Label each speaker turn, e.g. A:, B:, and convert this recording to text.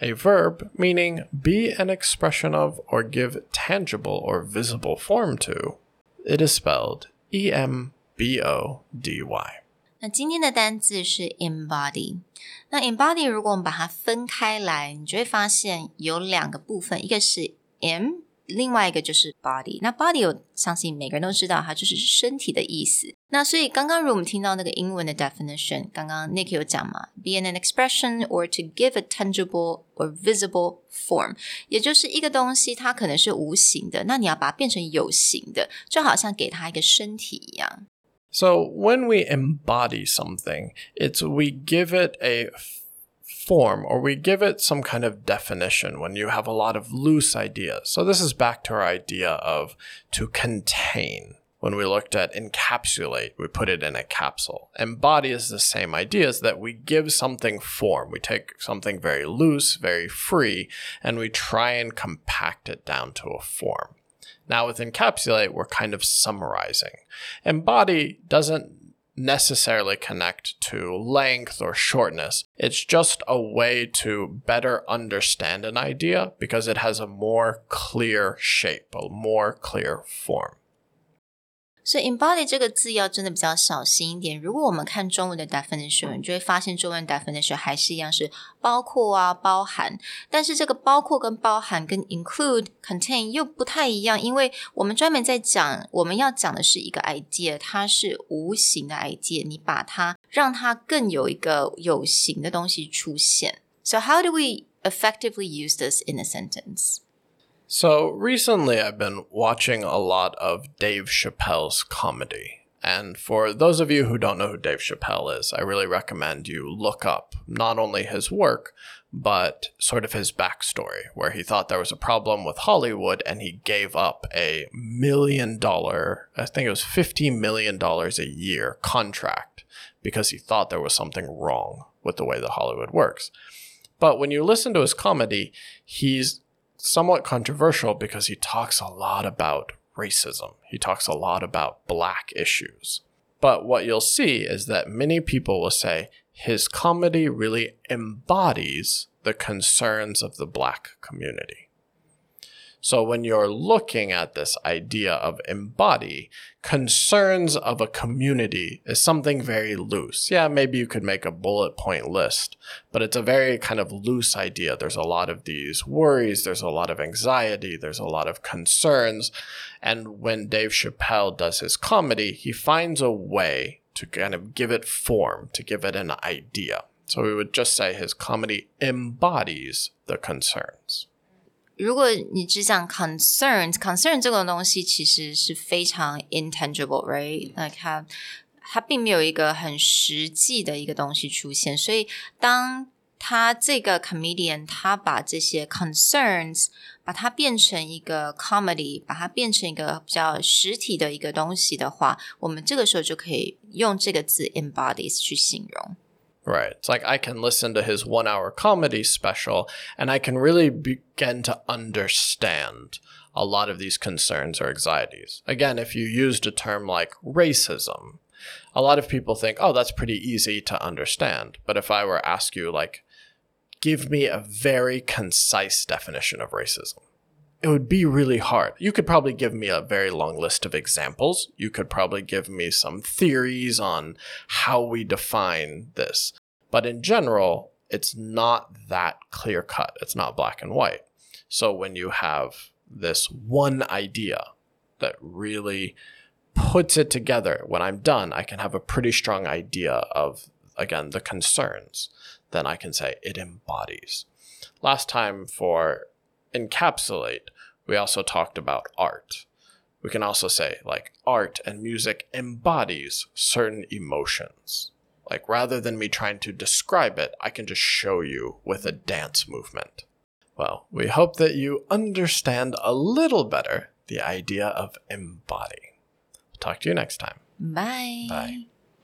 A: a verb meaning be an expression of or give tangible or visible form to. It is spelled E M B O D Y.
B: 那今天的单字是 embody。那 embody 如果我们把它分开来，你就会发现有两个部分，一个是 m， 另外一个就是 body。那 body 我相信每个人都知道，它就是身体的意思。那所以刚刚如果我们听到那个英文的 definition，刚刚 Nick 有讲嘛，be an expression or to give a tangible or visible form，也就是一个东西它可能是无形的，那你要把它变成有形的，就好像给它一个身体一样。
A: So when we embody something, it's we give it a f- form or we give it some kind of definition when you have a lot of loose ideas. So this is back to our idea of to contain. When we looked at encapsulate, we put it in a capsule. Embody is the same idea is that we give something form. We take something very loose, very free, and we try and compact it down to a form. Now, with encapsulate, we're kind of summarizing. Embody doesn't necessarily connect to length or shortness. It's just a way to better understand an idea because it has a more clear shape, a more clear form.
B: 所以 embody 这个字要真的比较小心一点。如果我们看中文的 definition，你就会发现中文 definition 还是一样是包括啊、包含。但是这个包括跟包含跟 include、contain 又不太一样，因为我们专门在讲，我们要讲的是一个 idea，它是无形的 idea，你把它让它更有一个有形的东西出现。So how do we effectively use this in a sentence?
A: So recently, I've been watching a lot of Dave Chappelle's comedy. And for those of you who don't know who Dave Chappelle is, I really recommend you look up not only his work, but sort of his backstory, where he thought there was a problem with Hollywood and he gave up a million dollar, I think it was $50 million a year contract because he thought there was something wrong with the way that Hollywood works. But when you listen to his comedy, he's somewhat controversial because he talks a lot about racism. He talks a lot about black issues. But what you'll see is that many people will say his comedy really embodies the concerns of the black community. So when you're looking at this idea of embody, concerns of a community is something very loose. Yeah, maybe you could make a bullet point list, but it's a very kind of loose idea. There's a lot of these worries, there's a lot of anxiety, there's a lot of concerns. And when Dave Chappelle does his comedy, he finds a way to kind of give it form, to give it an idea. So we would just say his comedy embodies the concerns.
B: 如果你只讲 concerns，concern 这个东西其实是非常 intangible，right？那它它并没有一个很实际的一个东西出现，所以当他这个 comedian 他把这些 concerns 把它变成一个 comedy，把它变成一个比较实体的一个东西的话，我们这个时候就可以用这个字 embodies 去形容。
A: Right. It's like I can listen to his one hour comedy special and I can really begin to understand a lot of these concerns or anxieties. Again, if you used a term like racism, a lot of people think, oh, that's pretty easy to understand. But if I were to ask you, like, give me a very concise definition of racism, it would be really hard. You could probably give me a very long list of examples. You could probably give me some theories on how we define this. But in general, it's not that clear cut. It's not black and white. So when you have this one idea that really puts it together, when I'm done, I can have a pretty strong idea of, again, the concerns. Then I can say it embodies. Last time for encapsulate, we also talked about art. We can also say, like, art and music embodies certain emotions. Like, rather than me trying to describe it, I can just show you with a dance movement. Well, we hope that you understand a little better the idea of embody. Talk to you next time.
B: Bye.
A: Bye.